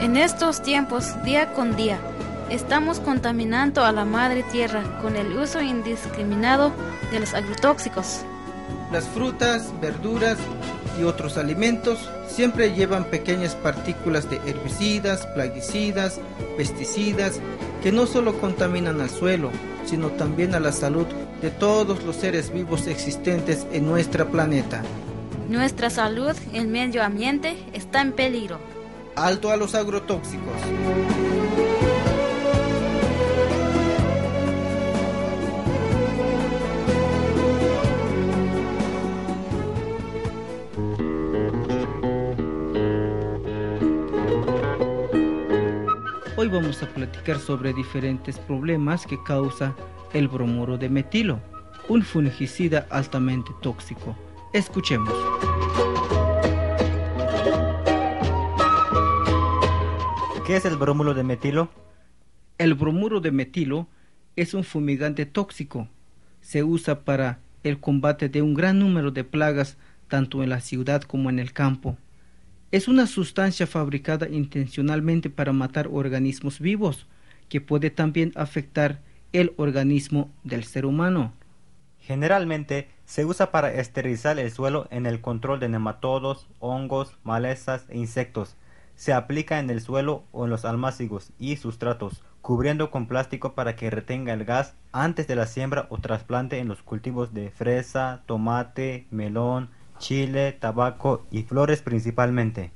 En estos tiempos, día con día, estamos contaminando a la madre tierra con el uso indiscriminado de los agrotóxicos. Las frutas, verduras y otros alimentos siempre llevan pequeñas partículas de herbicidas, plaguicidas, pesticidas, que no solo contaminan al suelo, sino también a la salud de todos los seres vivos existentes en nuestro planeta. Nuestra salud, el medio ambiente, está en peligro. Alto a los agrotóxicos. Hoy vamos a platicar sobre diferentes problemas que causa el bromuro de metilo, un fungicida altamente tóxico. Escuchemos. ¿Qué es el bromuro de metilo? El bromuro de metilo es un fumigante tóxico. Se usa para el combate de un gran número de plagas tanto en la ciudad como en el campo. Es una sustancia fabricada intencionalmente para matar organismos vivos, que puede también afectar el organismo del ser humano. Generalmente se usa para esterilizar el suelo en el control de nematodos, hongos, malezas e insectos se aplica en el suelo o en los almácigos y sustratos, cubriendo con plástico para que retenga el gas antes de la siembra o trasplante en los cultivos de fresa, tomate, melón, chile, tabaco y flores principalmente.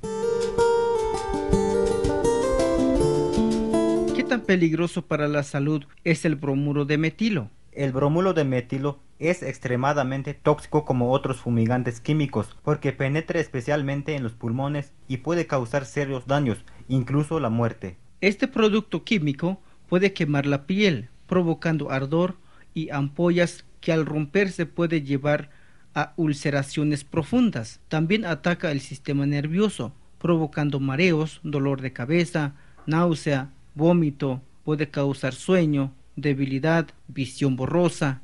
¿Qué tan peligroso para la salud es el bromuro de metilo? El bromuro de metilo es extremadamente tóxico como otros fumigantes químicos porque penetra especialmente en los pulmones y puede causar serios daños, incluso la muerte. Este producto químico puede quemar la piel, provocando ardor y ampollas que al romperse puede llevar a ulceraciones profundas. También ataca el sistema nervioso, provocando mareos, dolor de cabeza, náusea, vómito, puede causar sueño, debilidad, visión borrosa.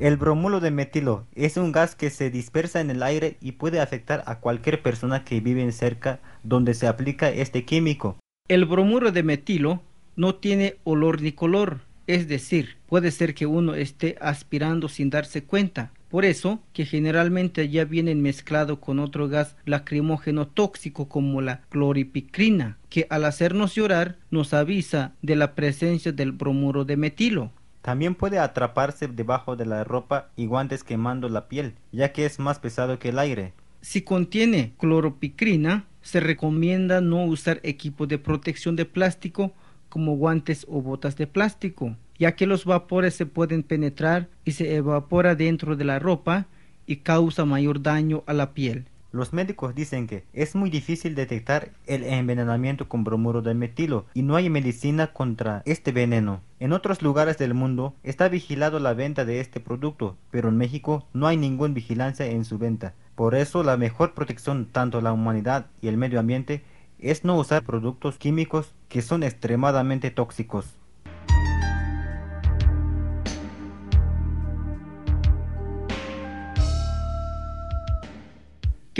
El bromuro de metilo es un gas que se dispersa en el aire y puede afectar a cualquier persona que vive cerca donde se aplica este químico. El bromuro de metilo no tiene olor ni color, es decir, puede ser que uno esté aspirando sin darse cuenta, por eso que generalmente ya vienen mezclado con otro gas lacrimógeno tóxico como la cloripicrina, que al hacernos llorar nos avisa de la presencia del bromuro de metilo. También puede atraparse debajo de la ropa y guantes quemando la piel, ya que es más pesado que el aire. Si contiene cloropicrina, se recomienda no usar equipo de protección de plástico como guantes o botas de plástico ya que los vapores se pueden penetrar y se evapora dentro de la ropa y causa mayor daño a la piel. Los médicos dicen que es muy difícil detectar el envenenamiento con bromuro de metilo y no hay medicina contra este veneno. En otros lugares del mundo está vigilado la venta de este producto, pero en México no hay ninguna vigilancia en su venta. Por eso la mejor protección tanto a la humanidad y el medio ambiente es no usar productos químicos que son extremadamente tóxicos.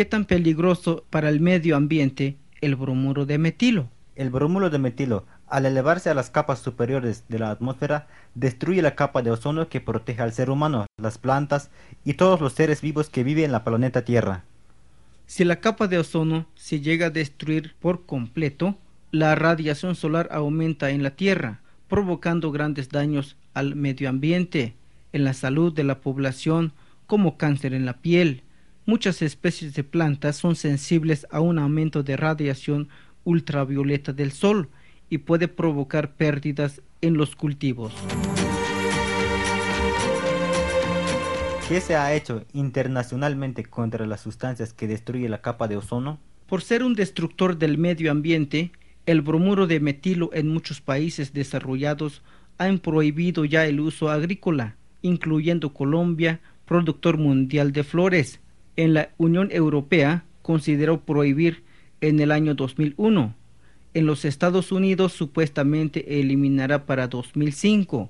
¿Qué tan peligroso para el medio ambiente el bromuro de metilo? El bromuro de metilo, al elevarse a las capas superiores de la atmósfera, destruye la capa de ozono que protege al ser humano, las plantas y todos los seres vivos que viven en la planeta Tierra. Si la capa de ozono se llega a destruir por completo, la radiación solar aumenta en la Tierra, provocando grandes daños al medio ambiente, en la salud de la población, como cáncer en la piel, Muchas especies de plantas son sensibles a un aumento de radiación ultravioleta del sol y puede provocar pérdidas en los cultivos. ¿Qué se ha hecho internacionalmente contra las sustancias que destruyen la capa de ozono? Por ser un destructor del medio ambiente, el bromuro de metilo en muchos países desarrollados han prohibido ya el uso agrícola, incluyendo Colombia, productor mundial de flores, en la Unión Europea consideró prohibir en el año 2001. En los Estados Unidos supuestamente eliminará para 2005.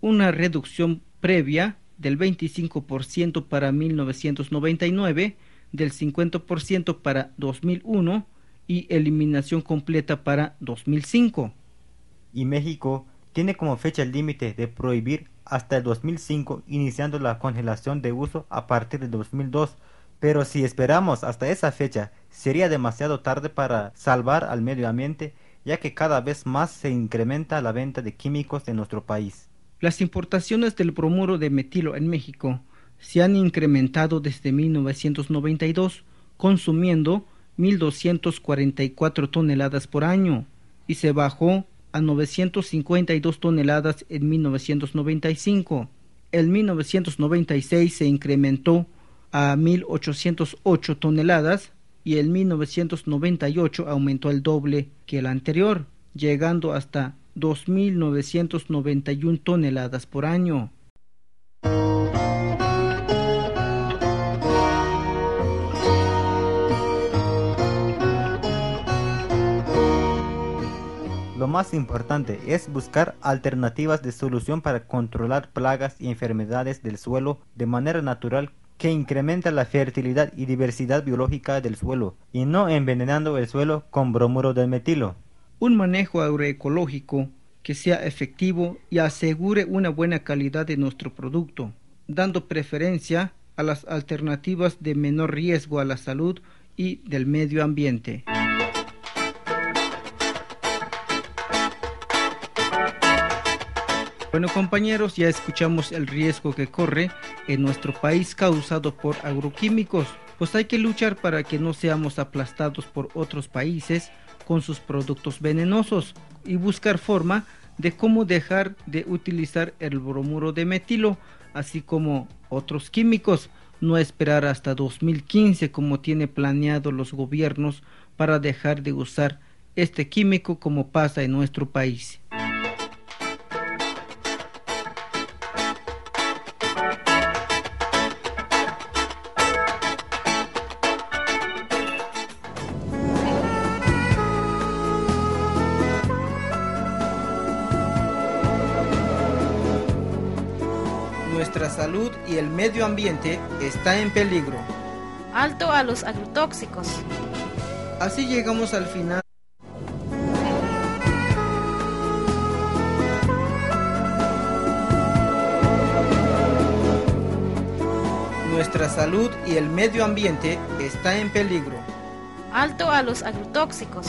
Una reducción previa del 25% para 1999, del 50% para 2001 y eliminación completa para 2005. Y México tiene como fecha límite de prohibir hasta el 2005, iniciando la congelación de uso a partir de 2002. Pero si esperamos hasta esa fecha, sería demasiado tarde para salvar al medio ambiente, ya que cada vez más se incrementa la venta de químicos en nuestro país. Las importaciones del bromuro de metilo en México se han incrementado desde 1992, consumiendo 1.244 toneladas por año, y se bajó a 952 toneladas en 1995. En 1996 se incrementó a 1.808 toneladas y en 1998 aumentó el doble que el anterior, llegando hasta 2.991 toneladas por año. Lo más importante es buscar alternativas de solución para controlar plagas y enfermedades del suelo de manera natural que incrementa la fertilidad y diversidad biológica del suelo y no envenenando el suelo con bromuro de metilo un manejo agroecológico que sea efectivo y asegure una buena calidad de nuestro producto, dando preferencia a las alternativas de menor riesgo a la salud y del medio ambiente. Bueno compañeros, ya escuchamos el riesgo que corre en nuestro país causado por agroquímicos, pues hay que luchar para que no seamos aplastados por otros países con sus productos venenosos y buscar forma de cómo dejar de utilizar el bromuro de metilo, así como otros químicos, no esperar hasta 2015 como tiene planeado los gobiernos para dejar de usar este químico como pasa en nuestro país. Salud y el medio ambiente está en peligro. Alto a los agrotóxicos. Así llegamos al final. Nuestra salud y el medio ambiente está en peligro. Alto a los agrotóxicos.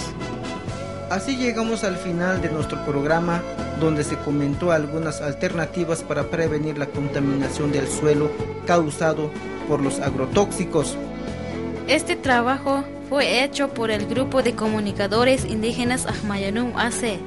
Así llegamos al final de nuestro programa donde se comentó algunas alternativas para prevenir la contaminación del suelo causado por los agrotóxicos. Este trabajo fue hecho por el grupo de comunicadores indígenas Ahmayanum AC